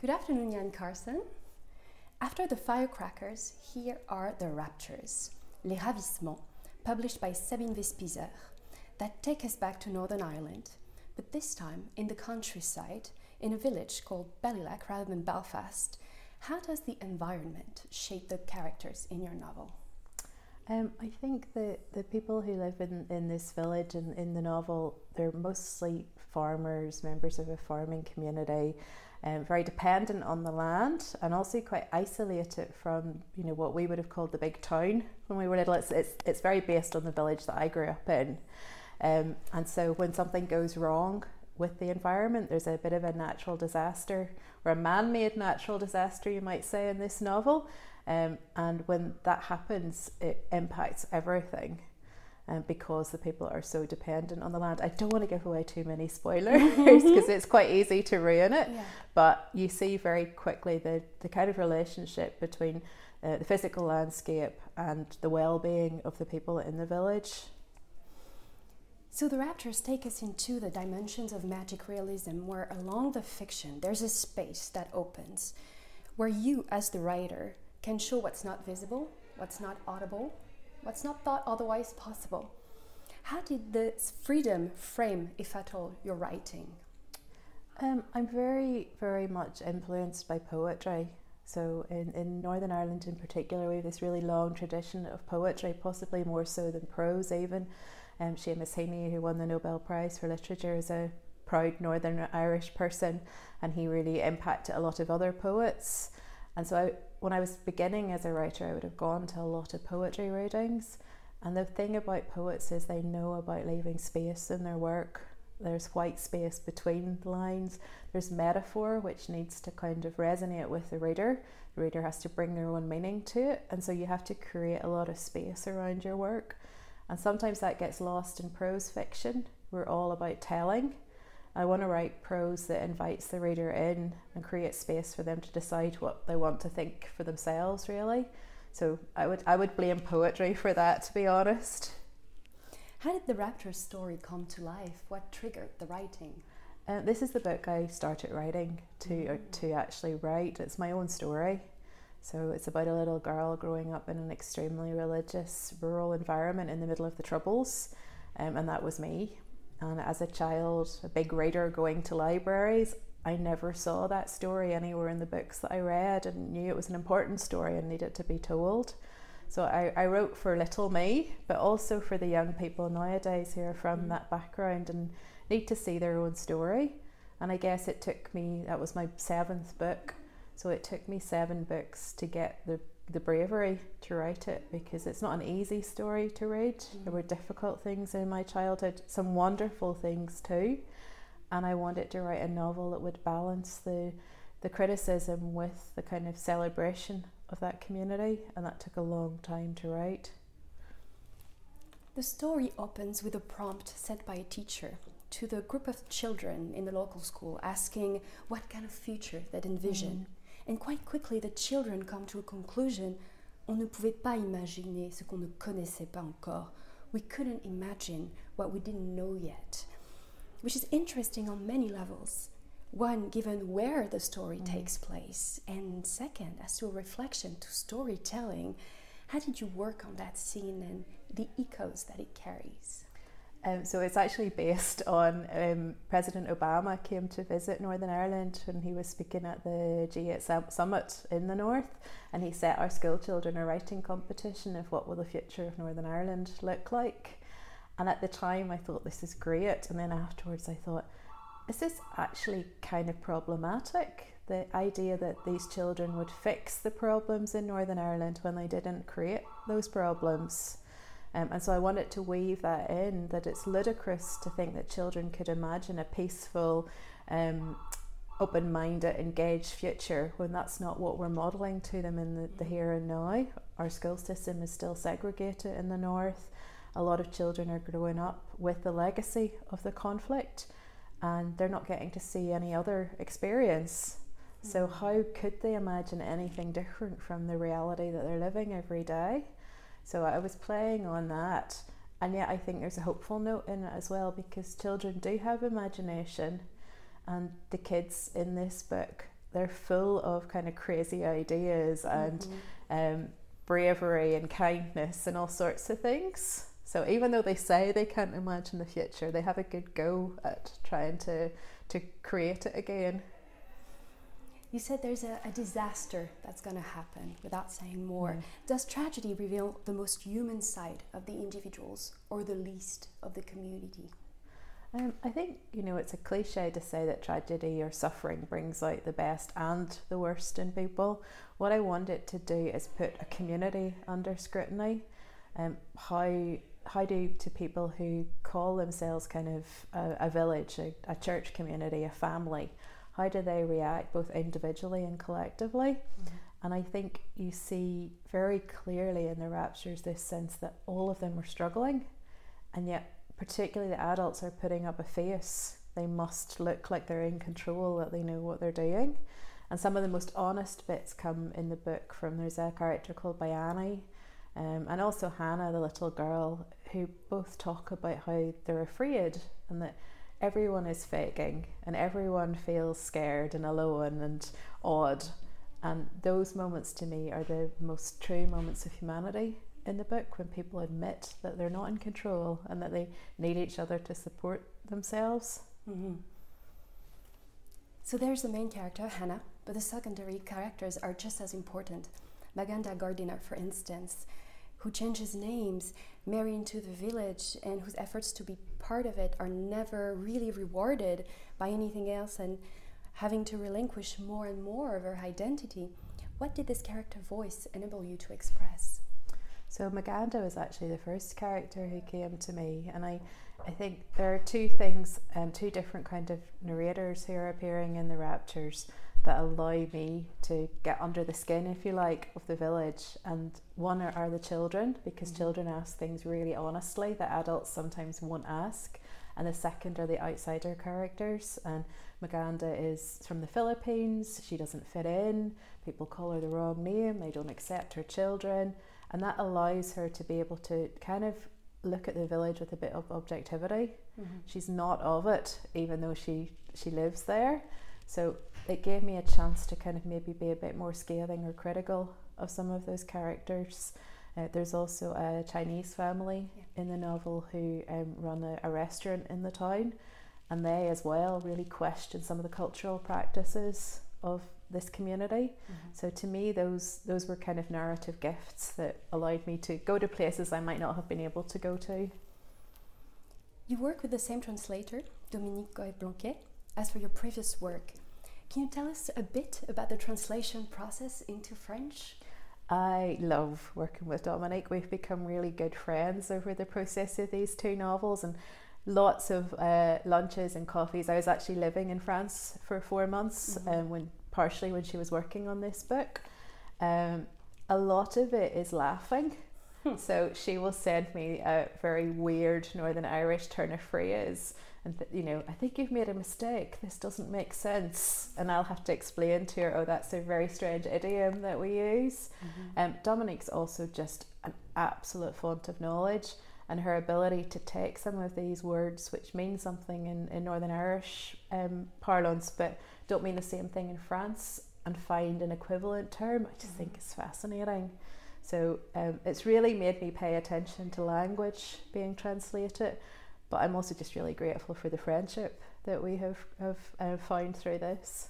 Good afternoon, Jan Carson. After the firecrackers, here are the raptures, Les Ravissements, published by Sabine Wespieser, that take us back to Northern Ireland, but this time in the countryside, in a village called Ballylack rather than Belfast. How does the environment shape the characters in your novel? Um, I think the, the people who live in, in this village and in the novel, they're mostly farmers, members of a farming community, um, very dependent on the land and also quite isolated from you know what we would have called the big town when we were little. It's, it's, it's very based on the village that I grew up in. Um, and so when something goes wrong with the environment, there's a bit of a natural disaster or a man made natural disaster, you might say, in this novel. Um, and when that happens, it impacts everything um, because the people are so dependent on the land. I don't want to give away too many spoilers because it's quite easy to ruin it. Yeah. But you see very quickly the, the kind of relationship between uh, the physical landscape and the well being of the people in the village. So the Raptures take us into the dimensions of magic realism where along the fiction there's a space that opens where you as the writer can show what's not visible, what's not audible, what's not thought otherwise possible. How did this freedom frame, if at all, your writing? Um, I'm very, very much influenced by poetry. So, in, in Northern Ireland in particular, we have this really long tradition of poetry, possibly more so than prose, even. Um, Seamus Heaney, who won the Nobel Prize for Literature, is a proud Northern Irish person, and he really impacted a lot of other poets. And so, I, when I was beginning as a writer, I would have gone to a lot of poetry readings. And the thing about poets is they know about leaving space in their work. There's white space between the lines. There's metaphor, which needs to kind of resonate with the reader. The reader has to bring their own meaning to it. And so you have to create a lot of space around your work. And sometimes that gets lost in prose fiction. We're all about telling. I want to write prose that invites the reader in and creates space for them to decide what they want to think for themselves, really. So I would I would blame poetry for that, to be honest. How did the Raptor story come to life? What triggered the writing? Uh, this is the book I started writing to mm. to actually write. It's my own story. So it's about a little girl growing up in an extremely religious rural environment in the middle of the Troubles, um, and that was me. And as a child, a big reader going to libraries, I never saw that story anywhere in the books that I read and knew it was an important story and needed to be told. So I, I wrote for little me, but also for the young people nowadays who are from mm. that background and need to see their own story. And I guess it took me, that was my seventh book. So it took me seven books to get the the bravery to write it because it's not an easy story to read. Mm. There were difficult things in my childhood, some wonderful things too. And I wanted to write a novel that would balance the the criticism with the kind of celebration of that community, and that took a long time to write. The story opens with a prompt set by a teacher to the group of children in the local school asking what kind of future they'd envision. Mm and quite quickly, the children come to a conclusion on ne pouvait pas imaginer ce qu'on ne connaissait pas encore. We couldn't imagine what we didn't know yet, which is interesting on many levels. One, given where the story mm. takes place, and second, as to a reflection to storytelling. How did you work on that scene and the echoes that it carries? Um, so it's actually based on um, President Obama came to visit Northern Ireland when he was speaking at the G8 summit in the north, and he set our school children a writing competition of what will the future of Northern Ireland look like. And at the time, I thought this is great, and then afterwards, I thought, is this actually kind of problematic? The idea that these children would fix the problems in Northern Ireland when they didn't create those problems. Um, and so I wanted to weave that in that it's ludicrous to think that children could imagine a peaceful, um, open minded, engaged future when that's not what we're modelling to them in the, the here and now. Our school system is still segregated in the north. A lot of children are growing up with the legacy of the conflict and they're not getting to see any other experience. So, mm. how could they imagine anything different from the reality that they're living every day? So I was playing on that. And yet, I think there's a hopeful note in it as well because children do have imagination, and the kids in this book they're full of kind of crazy ideas and mm-hmm. um, bravery and kindness and all sorts of things. So even though they say they can't imagine the future, they have a good go at trying to to create it again. You said there's a, a disaster that's going to happen without saying more. Mm. Does tragedy reveal the most human side of the individuals or the least of the community? Um, I think, you know, it's a cliche to say that tragedy or suffering brings out the best and the worst in people. What I want it to do is put a community under scrutiny. Um, how how do to people who call themselves kind of a, a village, a, a, church community, a family, how do they react both individually and collectively? Mm-hmm. And I think you see very clearly in the raptures this sense that all of them are struggling, and yet particularly the adults are putting up a face. They must look like they're in control, that they know what they're doing. And some of the most honest bits come in the book from there's a character called Bayani, um, and also Hannah, the little girl, who both talk about how they're afraid and that everyone is faking and everyone feels scared and alone and odd. And those moments to me are the most true moments of humanity in the book when people admit that they're not in control and that they need each other to support themselves. Mm-hmm. So there's the main character, Hannah, but the secondary characters are just as important. Maganda Gardiner, for instance, who changes names, marry into the village, and whose efforts to be part of it are never really rewarded by anything else, and having to relinquish more and more of her identity. What did this character voice enable you to express? So Maganda was actually the first character who came to me, and I, I think there are two things and um, two different kind of narrators who are appearing in the Raptures that allow me to get under the skin, if you like, of the village. And one are, are the children, because mm-hmm. children ask things really honestly that adults sometimes won't ask. And the second are the outsider characters. And Maganda is from the Philippines. She doesn't fit in. People call her the wrong name. They don't accept her children. And that allows her to be able to kind of look at the village with a bit of objectivity. Mm-hmm. She's not of it, even though she, she lives there. So it gave me a chance to kind of maybe be a bit more scathing or critical of some of those characters. Uh, there's also a Chinese family yeah. in the novel who um, run a, a, restaurant in the town, and they as well really question some of the cultural practices of this community. Mm-hmm. So to me, those those were kind of narrative gifts that allowed me to go to places I might not have been able to go to. You work with the same translator, Dominique Goy-Blanquet, as for your previous work. Can you tell us a bit about the translation process into French? I love working with Dominique. We've become really good friends over the process of these two novels and lots of uh, lunches and coffees. I was actually living in France for four months, mm-hmm. um, when partially when she was working on this book. Um, a lot of it is laughing. Hmm. So she will send me a very weird Northern Irish turn of phrase and th- you know, I think you've made a mistake. This doesn't make sense, and I'll have to explain to her. Oh, that's a very strange idiom that we use. Mm-hmm. Um, Dominique's also just an absolute font of knowledge, and her ability to take some of these words, which mean something in, in Northern Irish um, parlance, but don't mean the same thing in France, and find an equivalent term. I just mm-hmm. think is fascinating. So um, it's really made me pay attention to language being translated but I'm also just really grateful for the friendship that we have, have uh, found through this.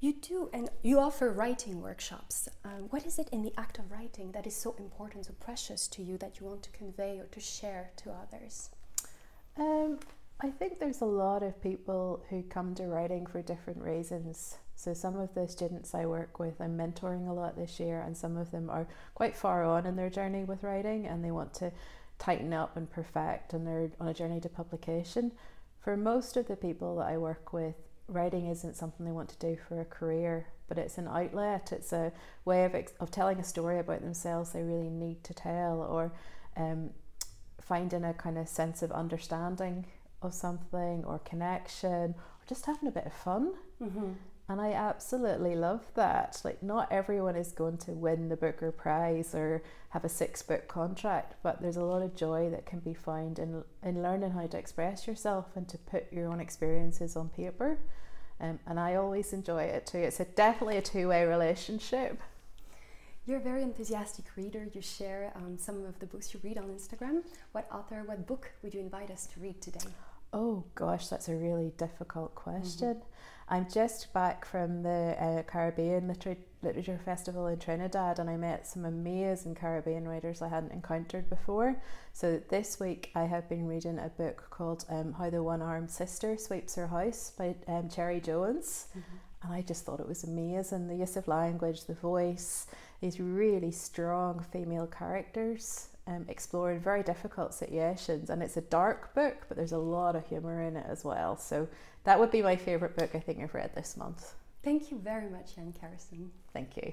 You do, and you offer writing workshops. Um, what is it in the act of writing that is so important, so precious to you that you want to convey or to share to others? Um, I think there's a lot of people who come to writing for different reasons. So, some of the students I work with, I'm mentoring a lot this year, and some of them are quite far on in their journey with writing and they want to tighten up and perfect and they're on a journey to publication. For most of the people that I work with, writing isn't something they want to do for a career, but it's an outlet. It's a way of, ex- of telling a story about themselves they really need to tell, or um, finding a kind of sense of understanding of something, or connection, or just having a bit of fun. Mm-hmm. And I absolutely love that. Like, not everyone is going to win the Booker Prize or have a six book contract, but there's a lot of joy that can be found in, in learning how to express yourself and to put your own experiences on paper. Um, and I always enjoy it too. It's a, definitely a two way relationship. You're a very enthusiastic reader. You share um, some of the books you read on Instagram. What author, what book would you invite us to read today? Oh gosh, that's a really difficult question. Mm-hmm. I'm just back from the uh, Caribbean Liter- Literature Festival in Trinidad and I met some amazing Caribbean writers I hadn't encountered before. So this week I have been reading a book called um, How the One Armed Sister Sweeps Her House by um, Cherie Jones. Mm-hmm. And I just thought it was amazing. The use of language, the voice, these really strong female characters um, exploring very difficult situations. And it's a dark book, but there's a lot of humour in it as well. So that would be my favourite book I think I've read this month. Thank you very much, Jan Carson. Thank you.